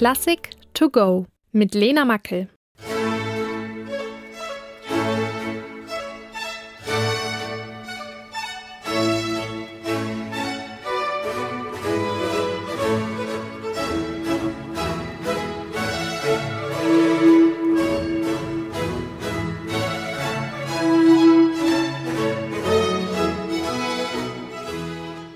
Klassik to go mit Lena Mackel.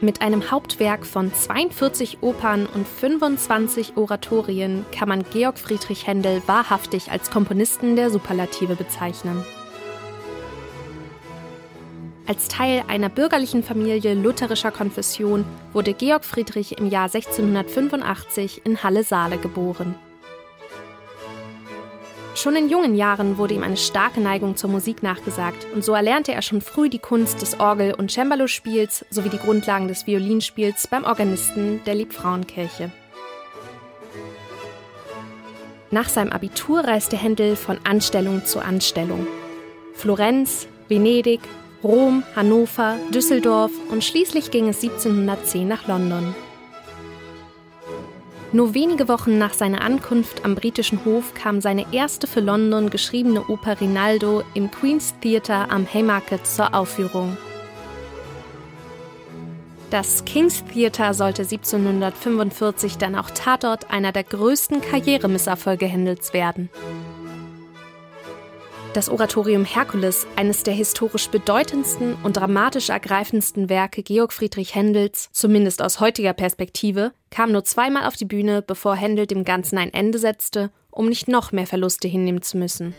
Mit einem Hauptwerk von 42 Opern und 25 Oratorien kann man Georg Friedrich Händel wahrhaftig als Komponisten der Superlative bezeichnen. Als Teil einer bürgerlichen Familie lutherischer Konfession wurde Georg Friedrich im Jahr 1685 in Halle-Saale geboren. Schon in jungen Jahren wurde ihm eine starke Neigung zur Musik nachgesagt und so erlernte er schon früh die Kunst des Orgel- und Cembalo-Spiels sowie die Grundlagen des Violinspiels beim Organisten der Liebfrauenkirche. Nach seinem Abitur reiste Händel von Anstellung zu Anstellung. Florenz, Venedig, Rom, Hannover, Düsseldorf und schließlich ging es 1710 nach London. Nur wenige Wochen nach seiner Ankunft am britischen Hof kam seine erste für London geschriebene Oper Rinaldo im Queen's Theatre am Haymarket zur Aufführung. Das King's Theatre sollte 1745 dann auch Tatort einer der größten Karrieremisserfolge Händels werden. Das Oratorium Herkules, eines der historisch bedeutendsten und dramatisch ergreifendsten Werke Georg Friedrich Händels, zumindest aus heutiger Perspektive, kam nur zweimal auf die Bühne, bevor Händel dem Ganzen ein Ende setzte, um nicht noch mehr Verluste hinnehmen zu müssen.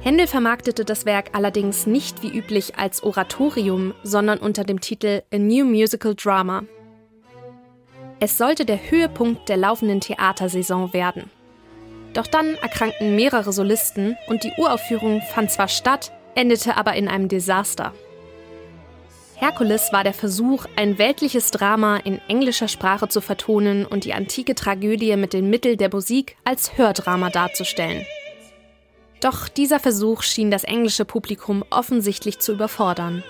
Händel vermarktete das Werk allerdings nicht wie üblich als Oratorium, sondern unter dem Titel A New Musical Drama. Es sollte der Höhepunkt der laufenden Theatersaison werden. Doch dann erkrankten mehrere Solisten und die Uraufführung fand zwar statt, endete aber in einem Desaster. Herkules war der Versuch, ein weltliches Drama in englischer Sprache zu vertonen und die antike Tragödie mit den Mitteln der Musik als Hördrama darzustellen. Doch dieser Versuch schien das englische Publikum offensichtlich zu überfordern.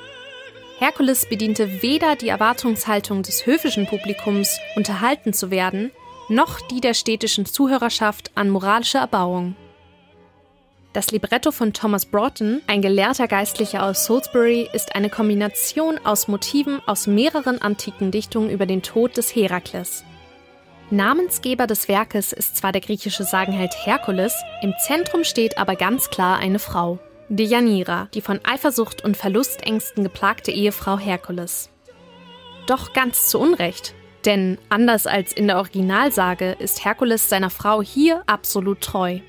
Herkules bediente weder die Erwartungshaltung des höfischen Publikums, unterhalten zu werden, noch die der städtischen Zuhörerschaft an moralischer Erbauung. Das Libretto von Thomas Broughton, ein gelehrter Geistlicher aus Salisbury, ist eine Kombination aus Motiven aus mehreren antiken Dichtungen über den Tod des Herakles. Namensgeber des Werkes ist zwar der griechische Sagenheld Herkules, im Zentrum steht aber ganz klar eine Frau, Deianira, die von Eifersucht und Verlustängsten geplagte Ehefrau Herkules. Doch ganz zu Unrecht, denn anders als in der Originalsage ist Herkules seiner Frau hier absolut treu.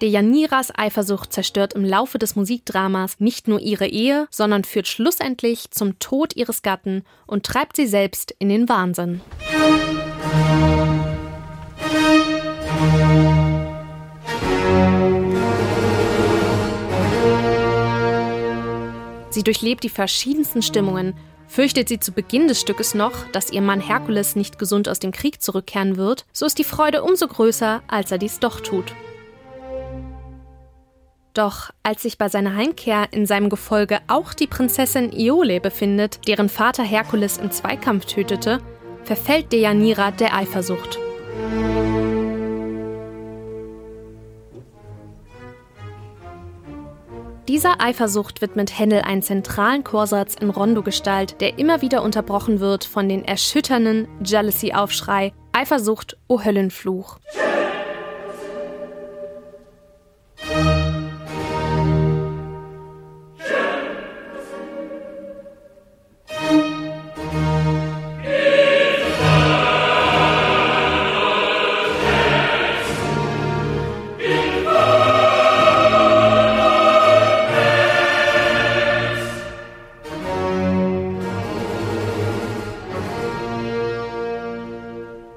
Deianiras Eifersucht zerstört im Laufe des Musikdramas nicht nur ihre Ehe, sondern führt schlussendlich zum Tod ihres Gatten und treibt sie selbst in den Wahnsinn. Sie durchlebt die verschiedensten Stimmungen Fürchtet sie zu Beginn des Stückes noch, dass ihr Mann Herkules nicht gesund aus dem Krieg zurückkehren wird, so ist die Freude umso größer, als er dies doch tut. Doch als sich bei seiner Heimkehr in seinem Gefolge auch die Prinzessin Iole befindet, deren Vater Herkules im Zweikampf tötete, verfällt Deianira der Eifersucht. Dieser Eifersucht widmet Händel einen zentralen Chorsatz in Rondo-Gestalt, der immer wieder unterbrochen wird von den erschütternden Jealousy-Aufschrei Eifersucht, o Höllenfluch.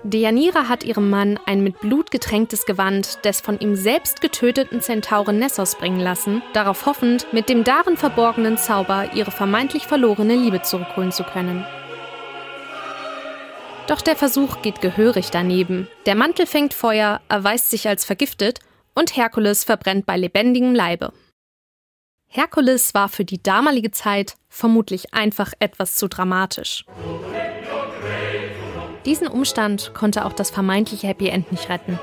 Deianira hat ihrem Mann ein mit Blut getränktes Gewand des von ihm selbst getöteten Zentauren Nessos bringen lassen, darauf hoffend, mit dem darin verborgenen Zauber ihre vermeintlich verlorene Liebe zurückholen zu können. Doch der Versuch geht gehörig daneben. Der Mantel fängt Feuer, erweist sich als vergiftet und Herkules verbrennt bei lebendigem Leibe. Herkules war für die damalige Zeit vermutlich einfach etwas zu dramatisch. Diesen Umstand konnte auch das vermeintliche Happy End nicht retten.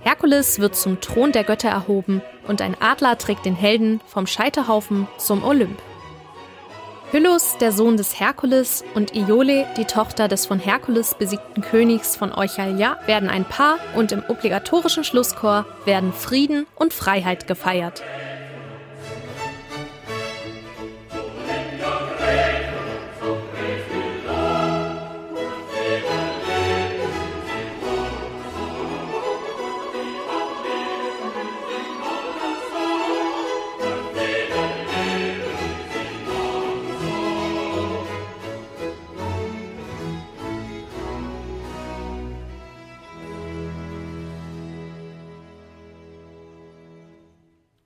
Herkules wird zum Thron der Götter erhoben und ein Adler trägt den Helden vom Scheiterhaufen zum Olymp. Hyllos, der Sohn des Herkules, und Iole, die Tochter des von Herkules besiegten Königs von Euchalia, werden ein Paar und im obligatorischen Schlusschor werden Frieden und Freiheit gefeiert.